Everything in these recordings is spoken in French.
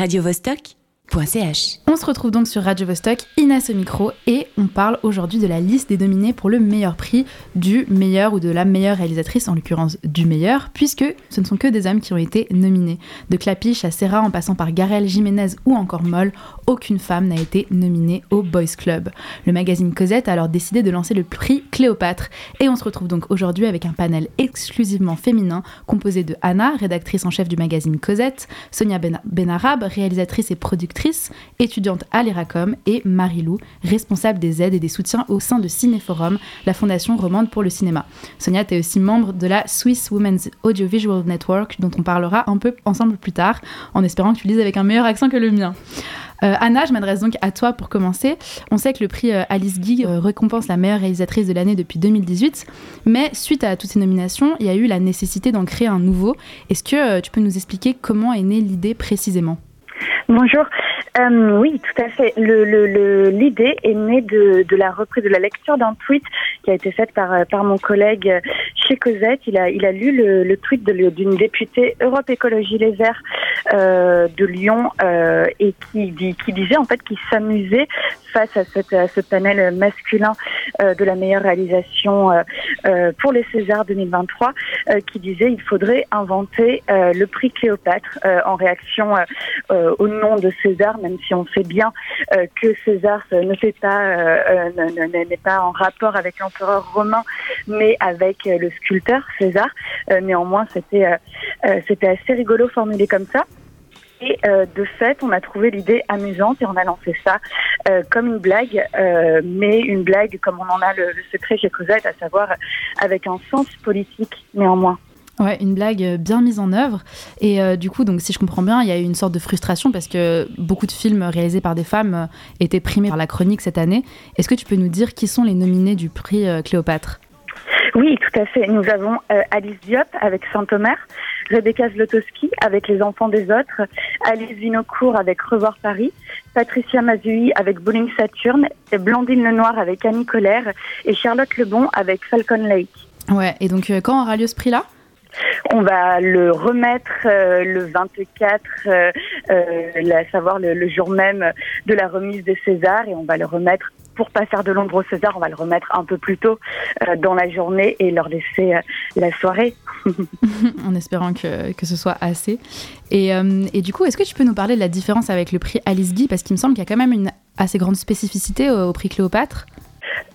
radiovostok.ch. On se retrouve donc sur Radio Vostok, Inès au micro, et on parle aujourd'hui de la liste des nominés pour le meilleur prix du meilleur ou de la meilleure réalisatrice, en l'occurrence du meilleur, puisque ce ne sont que des hommes qui ont été nominés. De Clapiche à Serra en passant par Garel, Jiménez ou encore Moll, aucune femme n'a été nominée au Boys Club. Le magazine Cosette a alors décidé de lancer le prix Cléopâtre, et on se retrouve donc aujourd'hui avec un panel exclusivement féminin composé de Anna, rédactrice en chef du magazine Cosette, Sonia ben Benarab, réalisatrice et productrice étudiante à l'ERACOM, et Marie-Lou, responsable des aides et des soutiens au sein de Cinéforum, la fondation romande pour le cinéma. Sonia, tu es aussi membre de la Swiss Women's Audiovisual Network, dont on parlera un peu ensemble plus tard, en espérant que tu lises avec un meilleur accent que le mien. Euh, Anna, je m'adresse donc à toi pour commencer. On sait que le prix euh, Alice Guy euh, récompense la meilleure réalisatrice de l'année depuis 2018, mais suite à toutes ces nominations, il y a eu la nécessité d'en créer un nouveau. Est-ce que tu peux nous expliquer comment est née l'idée précisément? Bonjour. Euh, oui, tout à fait. L'idée est née de, la reprise, de la lecture d'un tweet qui a été fait par, par mon collègue chez Cosette. Il a, lu le, tweet d'une députée Europe Écologie Les Verts euh, de Lyon euh, et qui, disait en fait qu'il s'amusait face à, ce panel masculin euh, de la meilleure réalisation euh, euh, pour les Césars 2023, qui disait il faudrait inventer le prix Cléopâtre en réaction au nom de César, même si on sait bien que César ne fait pas n'est pas en rapport avec l'empereur romain, mais avec le sculpteur César. néanmoins, c'était c'était assez rigolo formulé comme ça. Et euh, de fait, on a trouvé l'idée amusante et on a lancé ça euh, comme une blague, euh, mais une blague comme on en a le, le secret chez Cosette, à savoir avec un sens politique néanmoins. Ouais, une blague bien mise en œuvre. Et euh, du coup, donc, si je comprends bien, il y a eu une sorte de frustration parce que beaucoup de films réalisés par des femmes euh, étaient primés par la chronique cette année. Est-ce que tu peux nous dire qui sont les nominés du prix euh, Cléopâtre? Oui, tout à fait. Nous avons Alice Diop avec Saint-Omer, Rebecca Zlotowski avec Les Enfants des Autres, Alice Vinocourt avec Revoir Paris, Patricia Mazui avec Bowling Saturne, et Blandine Lenoir avec Annie Colère et Charlotte Lebon avec Falcon Lake. Ouais, et donc quand aura lieu ce prix-là? On va le remettre euh, le 24, euh, euh, à savoir le, jour même de la remise des Césars, et on va le remettre pour pas faire de l'ombre au César, on va le remettre un peu plus tôt dans la journée et leur laisser la soirée. en espérant que, que, ce soit assez. Et, et du coup, est-ce que tu peux nous parler de la différence avec le prix Alice Guy? Parce qu'il me semble qu'il y a quand même une assez grande spécificité au prix Cléopâtre.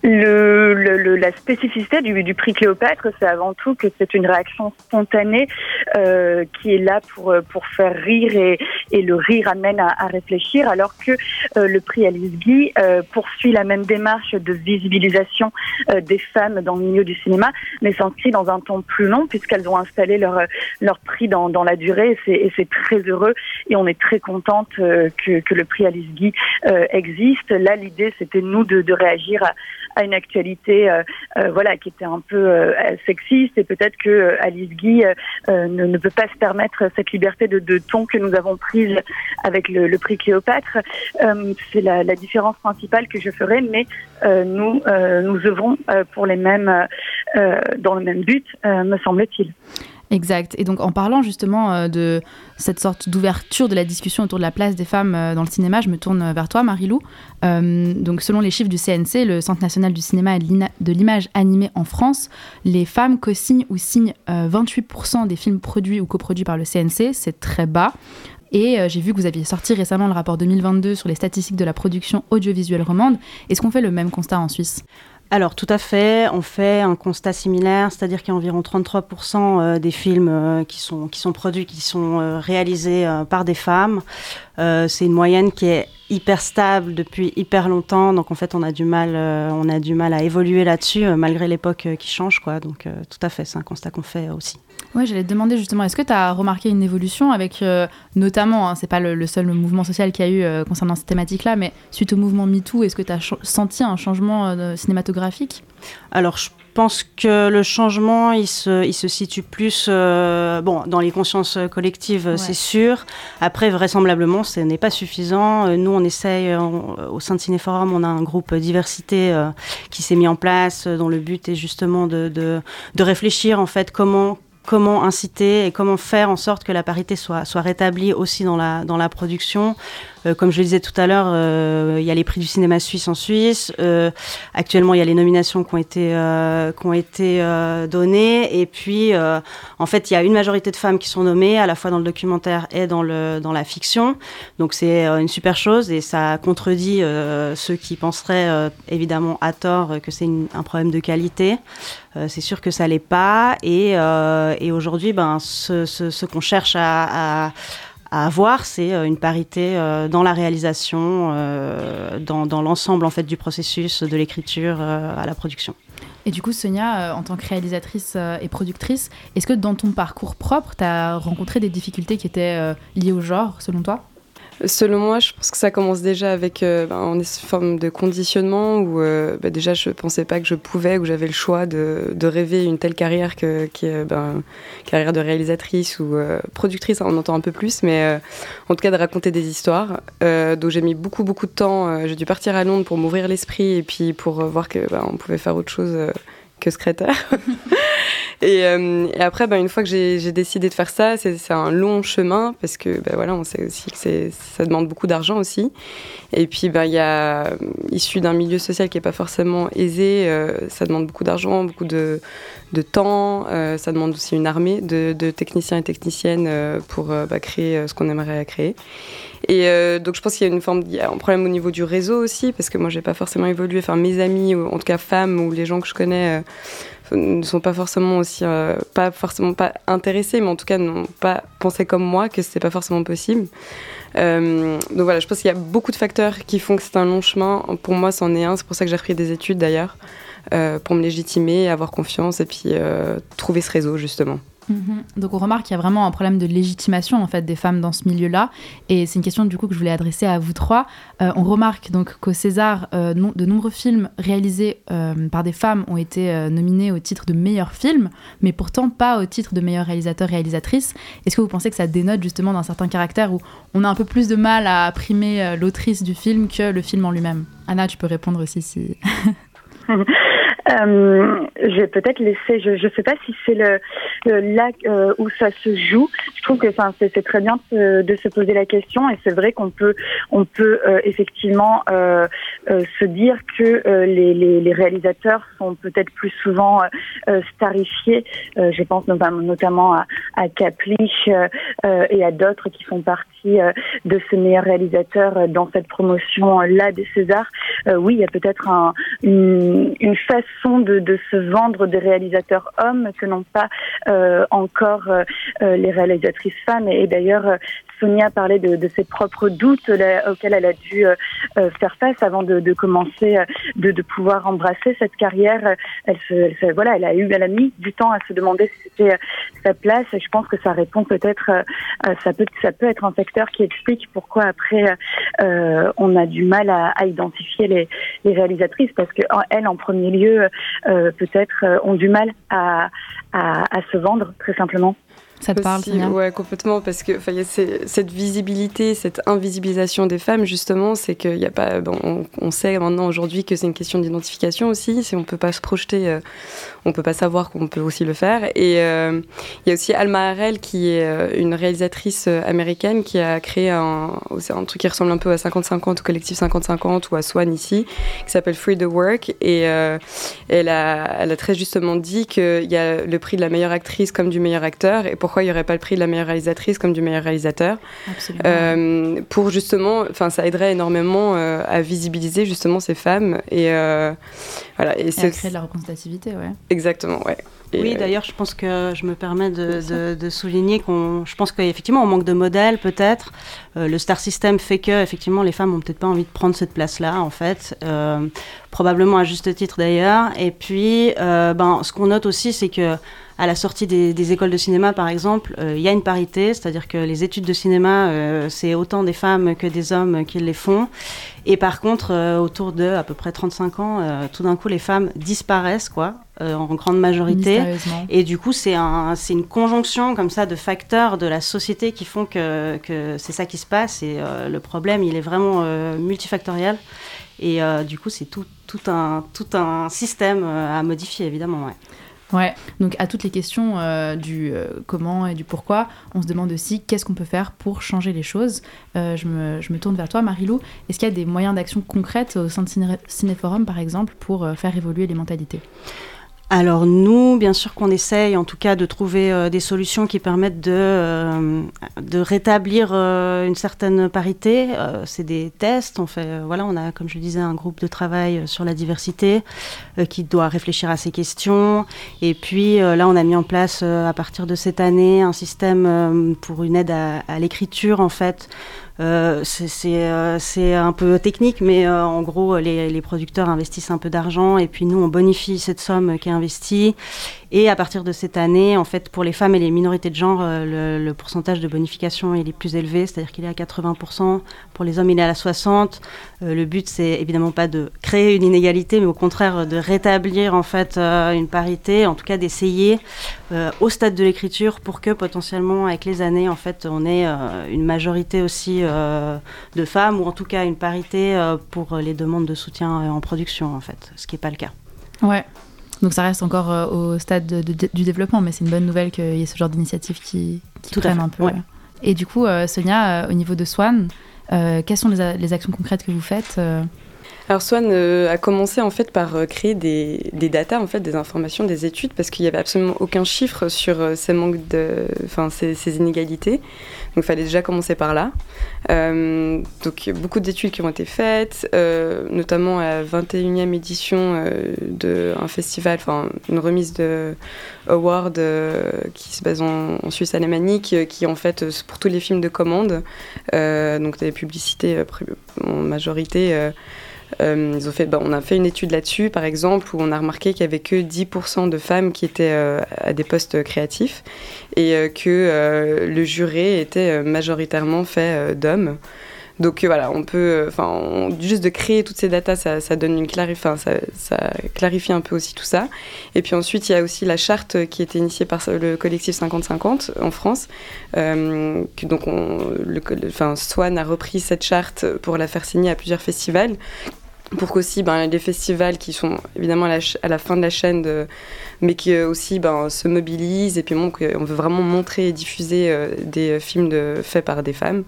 Le, le, la spécificité du, du prix Cléopâtre, c'est avant tout que c'est une réaction spontanée euh, qui est là pour pour faire rire et, et le rire amène à, à réfléchir, alors que euh, le prix Alice Guy euh, poursuit la même démarche de visibilisation euh, des femmes dans le milieu du cinéma, mais s'inscrit dans un temps plus long puisqu'elles ont installé leur leur prix dans, dans la durée et c'est très heureux et on est très contente euh, que, que le prix Alice Guy existe. Là, l'idée c'était nous de, de réagir à, à une actualité euh, euh, voilà qui était un peu euh, sexiste et peut-être que Alice Guy ne, peut pas se permettre cette liberté de, de, ton que nous avons prise avec le, le prix Cléopâtre. C'est la, la, différence principale que je ferai, mais nous nous œuvrons pour les mêmes dans le même but, me semble-t-il. Exact. Et donc en parlant justement euh, de cette sorte d'ouverture de la discussion autour de la place des femmes euh, dans le cinéma, je me tourne vers toi, Marilou. Euh, donc selon les chiffres du CNC, le Centre national du cinéma et de l'image animée en France, les femmes co-signent ou signent 28% des films produits ou coproduits par le CNC. C'est très bas. Et j'ai vu que vous aviez sorti récemment le rapport 2022 sur les statistiques de la production audiovisuelle romande. Est-ce qu'on fait le même constat en Suisse? Alors tout à fait, on fait un constat similaire, c'est-à-dire qu'il y a environ 33% euh, des films euh, qui sont, qui sont produits, qui sont euh, réalisés par des femmes. C'est une moyenne qui est hyper stable depuis hyper longtemps, donc en fait on a du mal, on a du mal à évoluer là-dessus malgré l'époque qui change, quoi. Donc tout à fait, c'est un constat qu'on fait aussi. Oui, j'allais te demander justement, est-ce que tu as remarqué une évolution avec, euh, notamment, hein, c'est pas le, seul mouvement social qu'il y a eu euh, concernant cette thématique-là, mais suite au mouvement MeToo, est-ce que tu as senti un changement euh, cinématographique? Alors, je pense que le changement, il se, il se situe plus bon, dans les consciences collectives, ouais. c'est sûr. Après, vraisemblablement, ce n'est pas suffisant. Nous, on essaye, au sein de Cinéforum, on a un groupe diversité qui s'est mis en place, dont le but est justement de, de, de réfléchir, en fait, comment comment inciter et comment faire en sorte que la parité soit, soit rétablie aussi dans la, dans la production. Euh, comme je le disais tout à l'heure, euh, il y a les prix du cinéma suisse en Suisse. Euh, actuellement, il y a les nominations qui ont été, qui ont été données. Et puis, en fait, il y a une majorité de femmes qui sont nommées, à la fois dans le documentaire et dans, le, dans la fiction. Donc, c'est une super chose et ça contredit ceux qui penseraient évidemment à tort que c'est un problème de qualité. c'est sûr que ça l'est pas. Et, et aujourd'hui, ben, ce, ce, qu'on cherche à, à à avoir, c'est euh, une parité euh, dans la réalisation, euh, dans, l'ensemble en fait du processus de l'écriture à la production. Et du coup, Sonia, en tant que réalisatrice et productrice, est-ce que dans ton parcours propre, tu as rencontré des difficultés qui étaient liées au genre, selon toi? Selon moi, je pense que ça commence déjà avec euh, ben, une forme de conditionnement où euh, ben, déjà je pensais pas que je pouvais, ou j'avais le choix de, de, rêver une telle carrière que, ben, carrière de réalisatrice ou euh, productrice, on entend un peu plus, mais en tout cas de raconter des histoires. donc j'ai mis beaucoup beaucoup de temps. j'ai dû partir à Londres pour m'ouvrir l'esprit et puis pour voir que on pouvait faire autre chose que secrétaire. Euh, et, après, ben, une fois que j'ai décidé de faire ça, c'est un long chemin parce que ben, voilà, on sait aussi que ça demande beaucoup d'argent aussi. Et puis, ben, il y a, issu d'un milieu social qui n'est pas forcément aisé, euh, ça demande beaucoup d'argent, beaucoup de, temps. Euh, ça demande aussi une armée de, techniciens et techniciennes pour ben, créer ce qu'on aimerait créer. Et donc je pense qu'il y a une forme, il y a un problème au niveau du réseau aussi, parce que moi j'ai pas forcément évolué. Enfin mes amis, en tout cas femmes ou les gens que je connais, ne sont pas forcément aussi euh, pas forcément pas intéressés mais en tout cas n'ont pas pensé comme moi que c'était pas forcément possible. Euh, donc voilà je pense qu'il y a beaucoup de facteurs qui font que c'est un long chemin. Pour moi c'en est un. C'est pour ça que j'ai repris des études d'ailleurs euh, pour me légitimer avoir confiance et puis trouver ce réseau justement Mhm. Donc on remarque qu'il y a vraiment un problème de légitimation en fait des femmes dans ce milieu-là, et c'est une question du coup que je voulais adresser à vous trois. Euh, on remarque donc qu'au César, euh, de nombreux films réalisés euh, par des femmes ont été nominés au titre de meilleur film, mais pourtant pas au titre de meilleur réalisateur-réalisatrice. Est-ce que vous pensez que ça dénote justement d'un certain caractère où on a un peu plus de mal à primer l'autrice du film que le film en lui-même? Anna, tu peux répondre aussi si. Euh, je vais peut-être laisser, je ne sais pas si c'est le, le là euh, où ça se joue. Je trouve que c'est très bien de, de, se poser la question et c'est vrai qu'on peut, on peut euh, effectivement euh, se dire que les, les, les, réalisateurs sont peut-être plus souvent starifiés. je pense notamment, à, à Kaplich et à d'autres qui font partie de ce meilleur réalisateur dans cette promotion-là des Césars. oui, il y a peut-être un, une, une façon de, se vendre des réalisateurs hommes que n'ont pas euh, encore euh, euh, les réalisatrices femmes. Et, d'ailleurs, Sonia parlait de, de, ses propres doutes auxquels elle a dû faire face avant de, commencer, de, pouvoir embrasser cette carrière. Elle, voilà, elle a eu, elle a mis du temps à se demander si c'était sa place. Je pense que ça répond peut-être, ça peut, ça peut être un facteur qui explique pourquoi après on a du mal à, identifier les, les réalisatrices parce que elle, en premier lieu, peut-être euh, ont du mal à, à, se vendre très simplement. Ça te parle, Ouais, complètement, parce que y a cette visibilité, cette invisibilisation des femmes, justement, c'est qu'il n'y a pas. Bon, on, sait maintenant aujourd'hui que c'est une question d'identification aussi. Si on ne peut pas se projeter, euh, on ne peut pas savoir qu'on peut aussi le faire. Et euh, il y a aussi Alma Harel, qui est euh, une réalisatrice américaine, qui a créé un, un truc qui ressemble un peu à 50-50, au collectif 50-50 ou à Swan ici, qui s'appelle Free the Work. Et elle, a, elle a très justement dit qu'il y a le prix de la meilleure actrice comme du meilleur acteur. Et pourquoi il n'y aurait pas le prix de la meilleure réalisatrice comme du meilleur réalisateur euh, Pour justement, enfin, ça aiderait énormément euh, à visibiliser justement ces femmes et euh, voilà. Et, et à créer de la représentativité, ouais. Exactement, ouais. oui, d'ailleurs, je pense que je me permets de, de, souligner qu'on, je pense qu'effectivement, on manque de modèles, peut-être. le star system fait que, effectivement, les femmes ont peut-être pas envie de prendre cette place-là, en fait. probablement à juste titre, d'ailleurs. Et puis, ben, ce qu'on note aussi, c'est que à la sortie des, écoles de cinéma, par exemple, euh, il y a une parité, c'est-à-dire que les études de cinéma, euh, c'est autant des femmes que des hommes qui les font. Et par contre, euh, autour de à peu près 35 ans, tout d'un coup, les femmes disparaissent, quoi, en grande majorité. Et du coup, c'est un, une conjonction comme ça de facteurs de la société qui font que, que c'est ça qui se passe. Et le problème, il est vraiment multifactoriel. Et du coup, c'est tout, tout, un, tout un système à modifier, évidemment. Ouais. Ouais, donc à toutes les questions euh, du euh, comment et du pourquoi, on se demande aussi qu'est-ce qu'on peut faire pour changer les choses. Euh, je, me, je, me, tourne vers toi, Marilou. Est-ce qu'il y a des moyens d'action concrètes au sein de Cinéforum, par exemple, pour faire évoluer les mentalités? Alors nous, bien sûr qu'on essaye en tout cas de trouver euh, des solutions qui permettent de, euh, rétablir euh, une certaine parité. c'est des tests. On fait, voilà, on a, comme je disais, un groupe de travail sur la diversité qui doit réfléchir à ces questions. Et puis là, on a mis en place à partir de cette année un système pour une aide à l'écriture en fait. Euh, euh, c'est un peu technique, mais euh, en gros, les, les, producteurs investissent un peu d'argent et puis nous, on bonifie cette somme qui est investie. Et à partir de cette année, en fait, pour les femmes et les minorités de genre, le, le pourcentage de bonification il est plus élevé, c'est-à-dire qu'il est à 80%. Pour les hommes, il est à 60%. le but, c'est évidemment pas de créer une inégalité, mais au contraire de rétablir en fait une parité, en tout cas d'essayer au stade de l'écriture pour que potentiellement, avec les années, en fait, on ait une majorité aussi euh, de femmes, ou en tout cas une parité euh, pour les demandes de soutien euh, en production, en fait, ce qui n'est pas le cas. Ouais. Donc ça reste encore au stade du développement, mais c'est une bonne nouvelle qu'il y ait ce genre d'initiative qui, qui prenne un peu. Et du coup, Sonia, au niveau de Swan, quelles sont les, les, actions concrètes que vous faites alors Swan euh, a commencé en fait par euh, créer des, des datas, en fait, des informations, des études, parce qu'il n'y avait absolument aucun chiffre sur euh, ces manques de, enfin ces, inégalités. Donc il fallait déjà commencer par là. donc beaucoup d'études qui ont été faites, notamment à la 21e édition d'un festival, enfin une remise de award qui se base en, Suisse alémanique, qui en fait pour tous les films de commande, donc des publicités en majorité. Euh, bah, on a fait une étude là-dessus, par exemple, où on a remarqué qu'il n'y avait que 10% de femmes qui étaient euh, à des postes créatifs et euh, que le jury était majoritairement fait d'hommes. Donc voilà, on peut, enfin, juste de créer toutes ces datas, ça, donne une clarif, ça, ça, clarifie un peu aussi tout ça. Et puis ensuite, il y a aussi la charte qui a été initiée par le collectif 50-50 en France. Euh, donc, on, Swan a repris cette charte pour la faire signer à plusieurs festivals pour qu'aussi ben, les festivals qui sont évidemment à la, fin de la chaîne, mais qui aussi ben, se mobilisent et puis on veut vraiment montrer et diffuser euh, des films faits par des femmes.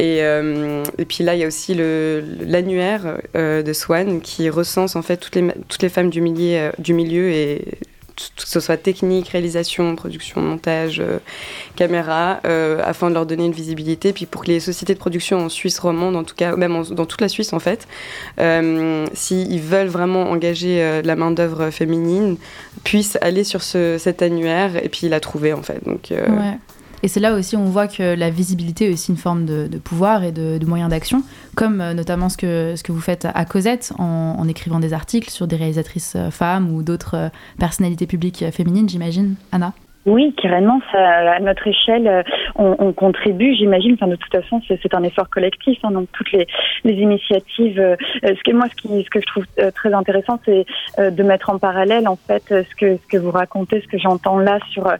Et, euh, et, puis là, il y a aussi l'annuaire euh, de Swan qui recense en fait toutes les, femmes du, milieu, milieu et que ce soit technique, réalisation, production, montage, euh, caméra, euh, afin de leur donner une visibilité, puis pour que les sociétés de production en Suisse romande, en tout cas, même dans toute la Suisse en fait, euh, s'ils veulent vraiment engager la main d'œuvre féminine, puissent aller sur ce, cet annuaire et puis la trouver en fait. Donc. Et c'est là aussi on voit que la visibilité est aussi une forme de, pouvoir et de, moyen d'action, comme euh, notamment ce que, ce que vous faites à Cosette en, écrivant des articles sur des réalisatrices euh, femmes ou d'autres euh, personnalités publiques féminines, j'imagine. Anna? Oui, carrément. À notre échelle, on, on contribue, j'imagine. Enfin, de toute façon, c'est un effort collectif. Hein, donc, toutes les, les initiatives. Ce que moi, ce, que je trouve très intéressant, c'est de mettre en parallèle, en fait, ce que ce que vous racontez, ce que j'entends là sur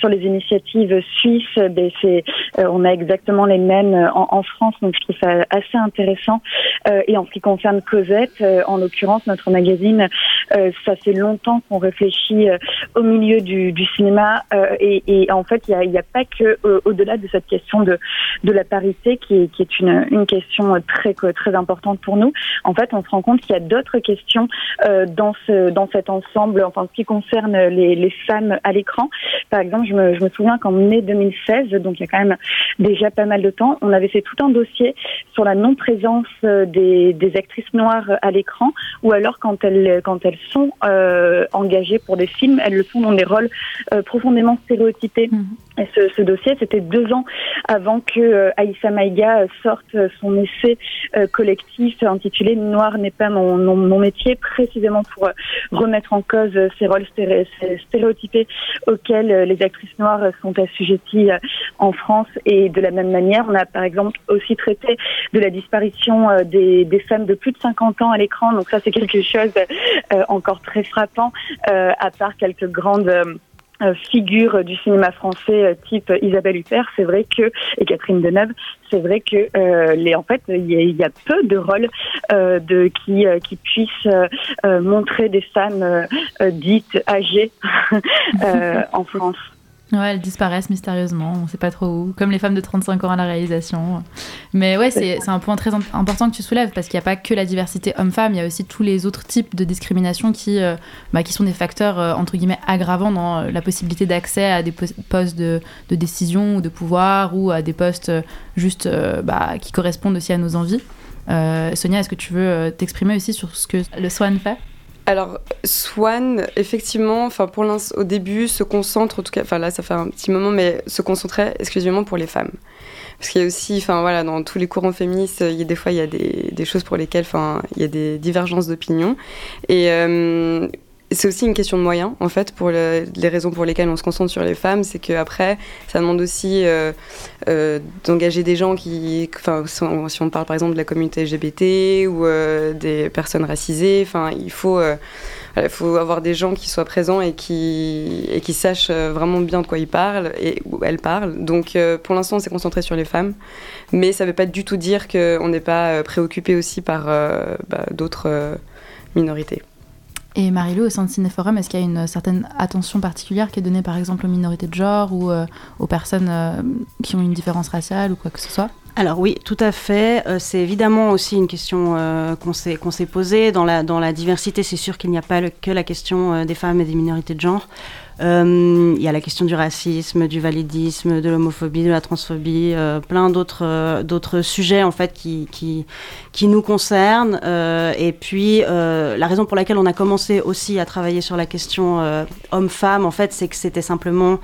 sur les initiatives suisses. Ben, c'est, on a exactement les mêmes en, en, France. Donc, je trouve ça assez intéressant. et en ce qui concerne Cosette, en l'occurrence, notre magazine, ça fait longtemps qu'on réfléchit au milieu du, du cinéma euh, et, et, en fait, il n'y a, a, pas que euh, au-delà de cette question de, de la parité qui est, qui est une, une question très très importante pour nous. En fait, on se rend compte qu'il y a d'autres questions euh, dans ce dans cet ensemble, enfin ce qui concerne les, les femmes à l'écran. Par exemple, je me, je me souviens qu'en mai 2016, donc il y a quand même déjà pas mal de temps, on avait fait tout un dossier sur la non-présence des, des actrices noires à l'écran, ou alors quand elles quand elles sont euh, engagées pour des films, elles le sont dans des rôles euh, profondément stéréotypé. Mhm. Et ce, dossier, c'était deux ans avant que euh, Aïssa Maïga sorte son essai euh, collectif intitulé Noir n'est pas mon, mon, métier, précisément pour euh, remettre en cause ces rôles stéréotypés auxquels les actrices noires sont assujetties en France. Et de la même manière, on a par exemple aussi traité de la disparition des, des femmes de plus de 50 ans à l'écran. Donc ça, c'est quelque chose encore très frappant, à part quelques grandes euh, figures du cinéma français euh, type Isabelle Huppert, c'est vrai que et Catherine Deneuve, c'est vrai que euh, les en fait il y, a peu de rôles de qui qui puissent montrer des femmes dites âgées en France. Ouais, elles disparaissent mystérieusement, on sait pas trop où, comme les femmes de 35 ans à la réalisation. Mais ouais, c'est un point très important que tu soulèves, parce qu'il n'y a pas que la diversité homme-femme, il y a aussi tous les autres types de discrimination qui, euh, bah, qui sont des facteurs, euh, entre guillemets, aggravants dans la possibilité d'accès à des postes de, décision ou de pouvoir, ou à des postes euh, juste bah, qui correspondent aussi à nos envies. Sonia, est-ce que tu veux t'exprimer aussi sur ce que le SWAN fait? Alors, Swan, effectivement, pour au début, se concentre, en tout cas, là, ça fait un petit moment, mais se concentrait exclusivement pour les femmes. Parce qu'il y a aussi, voilà, dans tous les courants féministes, il y a des fois, il y a des, choses pour lesquelles, il y a des divergences d'opinion. Et euh, c'est aussi une question de moyens, en fait, pour les raisons pour lesquelles on se concentre sur les femmes, c'est qu'après, ça demande aussi euh, euh, d'engager des gens qui, enfin, si on parle par exemple de la communauté LGBT ou euh, des personnes racisées, enfin, il faut, il faut avoir des gens qui soient présents et qui, et qui sachent vraiment bien de quoi ils parlent et où elles parlent. Donc, pour l'instant, on s'est concentré sur les femmes, mais ça ne veut pas du tout dire qu'on n'est pas préoccupé aussi par bah, d'autres minorités. Et Marilou, au sein de Cinéforum, est-ce qu'il y a une certaine attention particulière qui est donnée par exemple aux minorités de genre ou euh, aux personnes euh, qui ont une différence raciale ou quoi que ce soit? Alors oui, tout à fait. Euh, c'est évidemment aussi une question qu'on s'est qu'on s'est posée dans la diversité. C'est sûr qu'il n'y a pas que la question des femmes et des minorités de genre. Euh, il y a la question du racisme, du validisme, de l'homophobie, de la transphobie, euh, plein d'autres euh, sujets en fait qui nous concernent. et puis la raison pour laquelle on a commencé aussi à travailler sur la question homme-femme, en fait, c'est que c'était simplement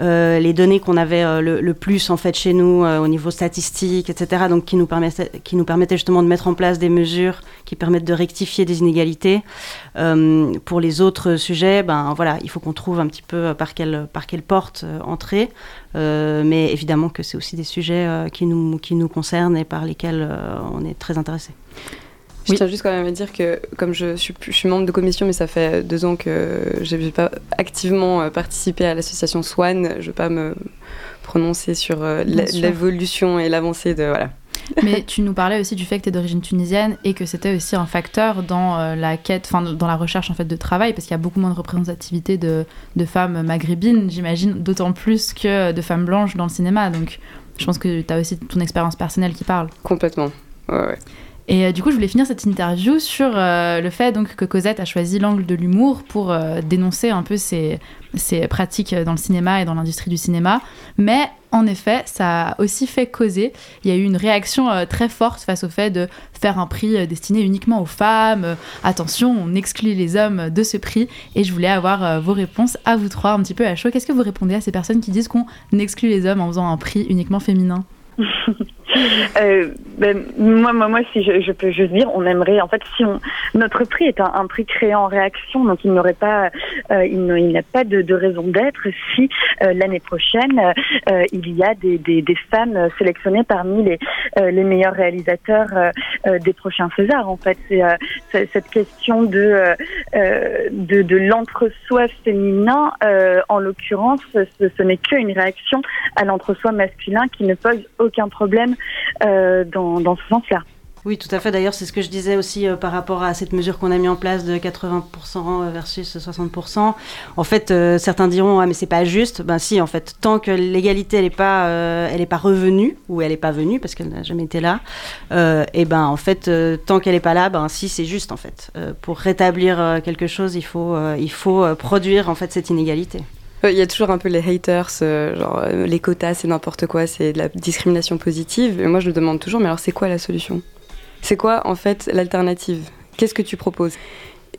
les données qu'on avait le, plus en fait chez nous au niveau statistique, etc. Donc qui nous permettaient qui nous permettaient justement de mettre en place des mesures qui permettent de rectifier des inégalités. pour les autres sujets, ben voilà, il faut qu'on trouve un petit peu euh, par quelle, par quelle porte euh, entrer. Euh, mais évidemment que c'est aussi des sujets qui, nous, qui nous concernent et par lesquels on est très intéressé. Je tiens juste quand même à dire que, comme je suis, je suis membre de commission, mais ça fait deux ans que je n'ai pas activement participé à l'association SWAN, je ne vais pas me prononcer sur l'évolution et l'avancée de. Voilà. Mais tu nous parlais aussi du fait que tu es d'origine tunisienne et que c'était aussi un facteur dans euh, la quête, enfin dans la recherche en fait de travail, parce qu'il y a beaucoup moins de représentativité de, de femmes maghrébines, j'imagine, d'autant plus que de femmes blanches dans le cinéma. Donc je pense que tu as aussi ton expérience personnelle qui parle. Complètement. Ouais, ouais. Et euh, du coup, je voulais finir cette interview sur euh, le fait donc que Cosette a choisi l'angle de l'humour pour dénoncer un peu ses, pratiques dans le cinéma et dans l'industrie du cinéma. Mais en effet, ça a aussi fait causer. Il y a eu une réaction euh, très forte face au fait de faire un prix euh, destiné uniquement aux femmes. Euh, attention, on exclut les hommes de ce prix. Et je voulais avoir vos réponses à vous trois un petit peu à chaud. Qu'est-ce que vous répondez à ces personnes qui disent qu'on exclut les hommes en faisant un prix uniquement féminin? euh, ben, moi, moi, moi, si je, je, peux juste dire, on aimerait, en fait, si on, notre prix est un, un prix créé en réaction, donc il n'aurait pas, euh, il n'a pas de, de raison d'être si euh, l'année prochaine euh, il y a des, des, des, femmes sélectionnées parmi les, les meilleurs réalisateurs des prochains Césars. En fait, c'est cette question de de, de l'entre-soi féminin, en l'occurrence, ce, ce n'est qu'une réaction à l'entre-soi masculin qui ne pose aucun problème euh, dans, dans ce sens-là. Oui, tout à fait. D'ailleurs, c'est ce que je disais aussi euh, par rapport à cette mesure qu'on a mis en place de 80% euh, versus 60%. En fait, certains diront ah mais c'est pas juste. Ben si, en fait, tant que l'égalité elle est pas elle est pas revenue ou elle est pas venue parce qu'elle n'a jamais été là, et ben en fait tant qu'elle est pas là, ben si c'est juste en fait. pour rétablir quelque chose, il faut il faut produire en fait cette inégalité. Il y a toujours un peu les haters, euh, genre euh, les quotas c'est n'importe quoi, c'est de la discrimination positive. Et moi je me demande toujours, mais alors c'est quoi la solution? C'est quoi en fait l'alternative? Qu'est-ce que tu proposes?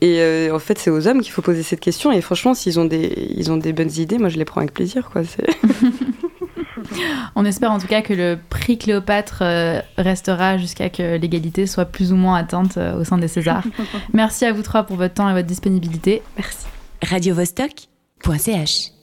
Et euh, en fait c'est aux hommes qu'il faut poser cette question. Et franchement, s'ils ont des, ils ont des bonnes idées, moi je les prends avec plaisir. Quoi. On espère en tout cas que le prix Cléopâtre restera jusqu'à que l'égalité soit plus ou moins atteinte au sein des Césars. Merci à vous trois pour votre temps et votre disponibilité. Merci. Radio Vostok .ch